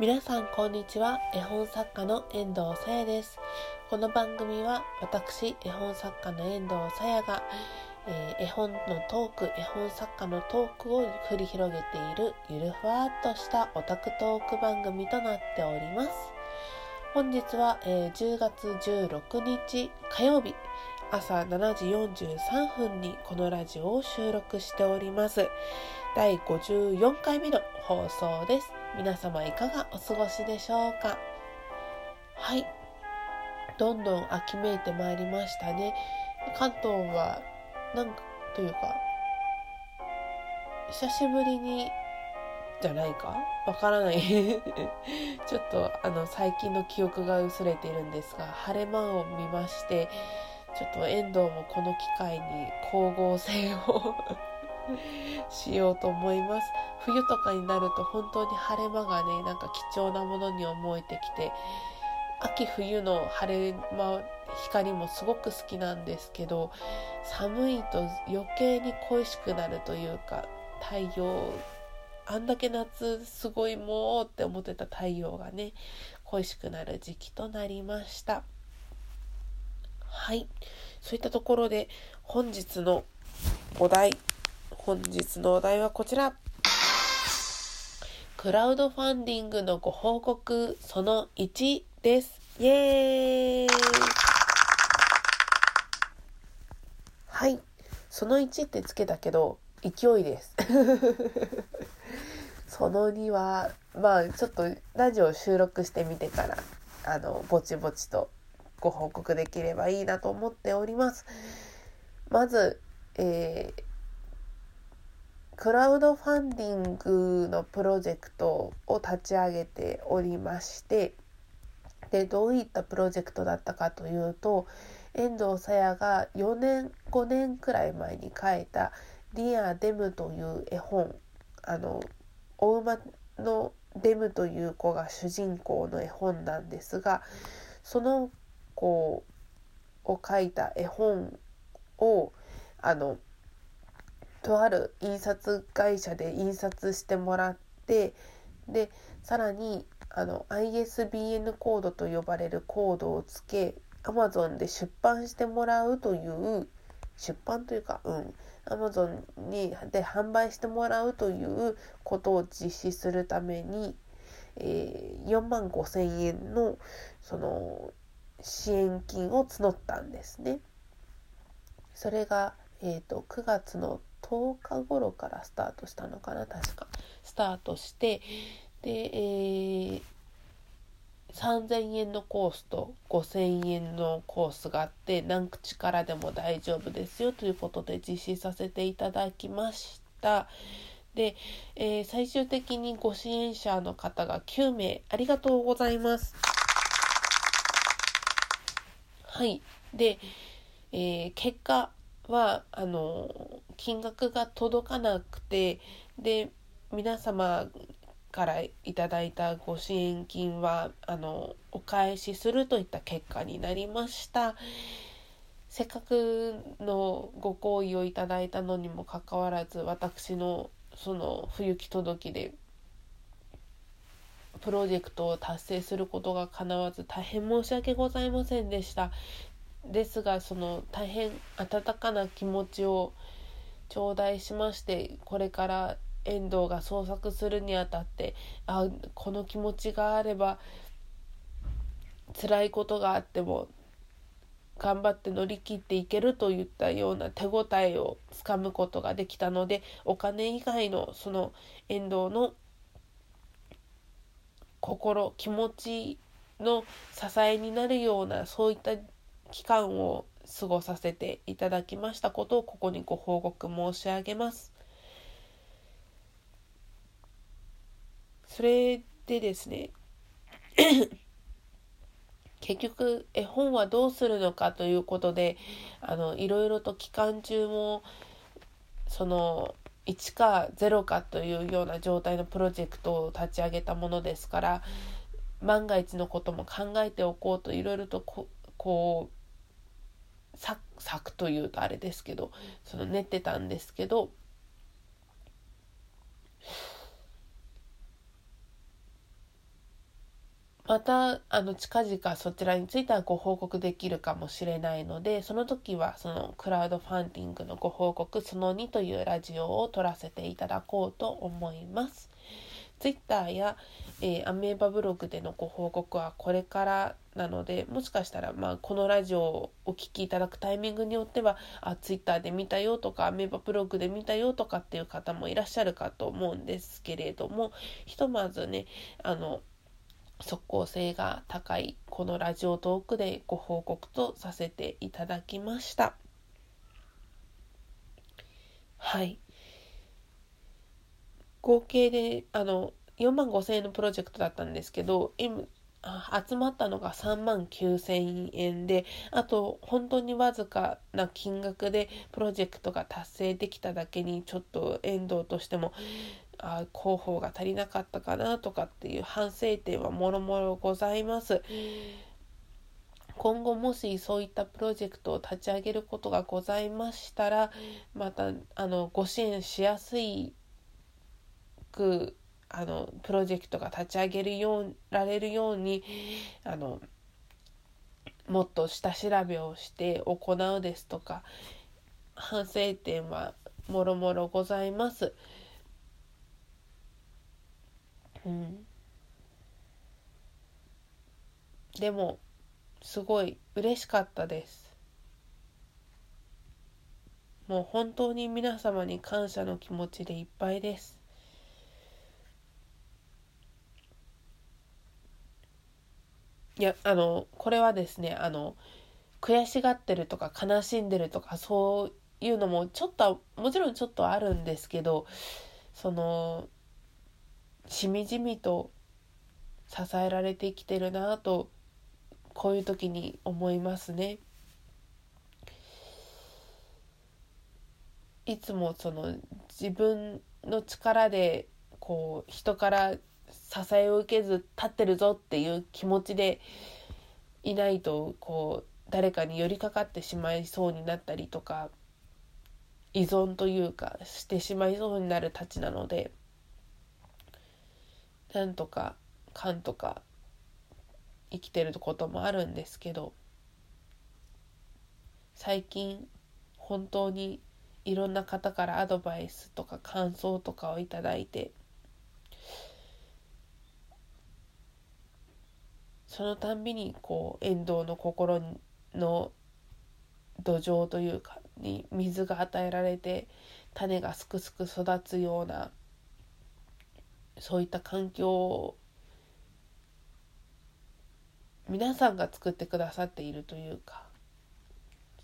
皆さんこんにちは。絵本作家の遠藤さやです。この番組は私絵本作家の遠藤さやが、えー、絵本のトーク絵本作家のトークを繰り広げているゆるふわっとしたオタクトーク番組となっております。本日は、えー、10月16日火曜日朝7時43分にこのラジオを収録しております。第54回目の放送です。皆様いかがお過ごしでしょうか？はい。どんどん秋めいてまいりましたね。関東はなんかというか久しぶりにじゃないか？わからない。ちょっとあの最近の記憶が薄れているんですが晴れ間を見ましてちょっと遠藤もこの機会に光合成をしようと思います。冬とかになると本当に晴れ間がねなんか貴重なものに思えてきて秋冬の晴れ間光もすごく好きなんですけど寒いと余計に恋しくなるというか太陽あんだけ夏すごいもうって思ってた太陽がね恋しくなる時期となりました。はい。そういったところで本日のお題。本日のお題はこちらクラウドファンディングのご報告その1です。イエーイはい。その1ってつけたけど、勢いです。その2は、まあちょっとラジオ収録してみてから、あの、ぼちぼちとご報告できればいいなと思っております。まず、えークラウドファンディングのプロジェクトを立ち上げておりましてでどういったプロジェクトだったかというと遠藤さやが4年5年くらい前に書いた「リア・デム」という絵本あのお馬のデムという子が主人公の絵本なんですがその子を書いた絵本をあのとある印刷会社で印刷してもらってでさらにあの ISBN コードと呼ばれるコードをつけ Amazon で出版してもらうという出版というかうん Amazon にで販売してもらうということを実施するために、えー、4万5千円のその支援金を募ったんですね。それが、えーと9月の10日頃からスタートしたのかな確かスタートしてで、えー、3000円のコースと5000円のコースがあって何口からでも大丈夫ですよということで実施させていただきました。で、えー、最終的にご支援者の方が9名ありがとうございます。はい。で、えー、結果はあの金額が届かなくてで皆様からいただいたご支援金はあのお返しするといった結果になりました。せっかくのご好意をいただいたのにもかかわらず私のその不行き届きでプロジェクトを達成することがかなわず大変申し訳ございませんでした。ですがその大変温かな気持ちを頂戴しましてこれから遠藤が創作するにあたってあこの気持ちがあれば辛いことがあっても頑張って乗り切っていけるといったような手応えをつかむことができたのでお金以外のその遠藤の心気持ちの支えになるようなそういった期間を過ごさせていただきましたことをここにご報告申し上げます。それでですね 結局絵本はどうするのかということであのいろいろと期間中もその1か0かというような状態のプロジェクトを立ち上げたものですから万が一のことも考えておこうといろいろとこう策というとあれですけどその練ってたんですけどまたあの近々そちらについてはご報告できるかもしれないのでその時はそのクラウドファンディングのご報告その2というラジオを撮らせていただこうと思います。Twitter や、えー、アメーバブログでのご報告はこれからなのでもしかしたら、まあ、このラジオをお聴きいただくタイミングによってはあ Twitter で見たよとかアメーバブログで見たよとかっていう方もいらっしゃるかと思うんですけれどもひとまずねあの即効性が高いこのラジオトークでご報告とさせていただきました。はい。合計であの4万5千円のプロジェクトだったんですけど今集まったのが3万9千円であと本当にわずかな金額でプロジェクトが達成できただけにちょっと遠藤としてもあ広報が足りなかったかなとかっていう反省点はもろもろございます。今後もしそういったプロジェクトを立ち上げることがございましたらまたあのご支援しやすいくあのプロジェクトが立ち上げるようられるようにあのもっと下調べをして行うですとか反省点はもろもろございます。うん、でもすごい嬉しかったです。もう本当に皆様に感謝の気持ちでいっぱいです。いやあのこれはですねあの悔しがってるとか悲しんでるとかそういうのもちょっともちろんちょっとあるんですけどそのしみじみと支えられてきてるなとこういう時に思いますね。いつもその自分の力でこう人から支えを受けず立ってるぞっていう気持ちでいないとこう誰かに寄りかかってしまいそうになったりとか依存というかしてしまいそうになるたちなのでなんとかかんとか生きてることもあるんですけど最近本当にいろんな方からアドバイスとか感想とかをいただいてそのたんびにこう遠藤の心の土壌というかに水が与えられて種がすくすく育つようなそういった環境を皆さんが作ってくださっているというか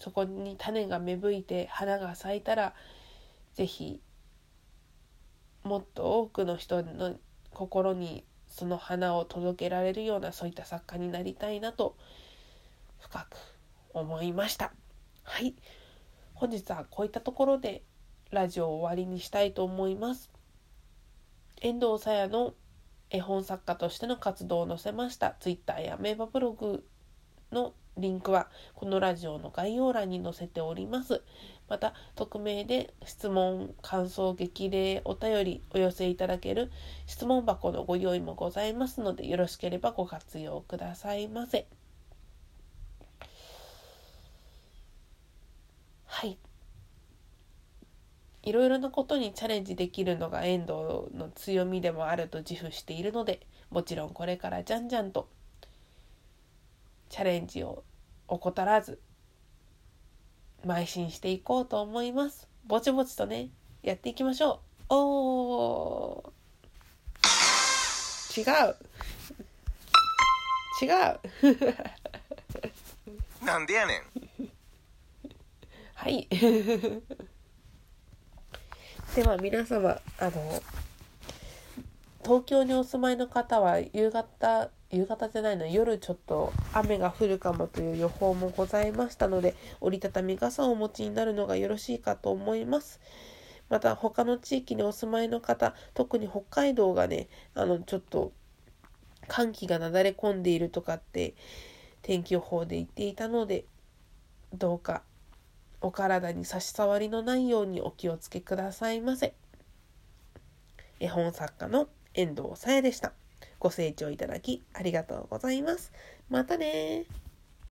そこに種が芽吹いて花が咲いたら是非もっと多くの人の心にその花を届けられるようなそういった作家になりたいなと深く思いました。はい。本日はこういったところでラジオを終わりにしたいと思います。遠藤さやの絵本作家としての活動を載せました Twitter やメーバブログのリンクはこのラジオの概要欄に載せております。また、匿名で質問、感想、激励、お便りお寄せいただける質問箱のご用意もございますので、よろしければご活用くださいませ。はい。いろいろなことにチャレンジできるのが遠藤の強みでもあると自負しているので、もちろんこれからじゃんじゃんとチャレンジを怠らず邁進していこうと思います。ぼちぼちとねやっていきましょう。お違う。違う。なんでやねん。はい。では皆様あの東京にお住まいの方は夕方夕方じゃないの夜ちょっと雨が降るかもという予報もございましたので折りたたみ傘をお持ちになるのがよろしいかと思います。また他の地域にお住まいの方特に北海道がねあのちょっと寒気がなだれ込んでいるとかって天気予報で言っていたのでどうかお体に差し障りのないようにお気をつけくださいませ。絵本作家の遠藤さやでした。ご清聴いただきありがとうございます。またね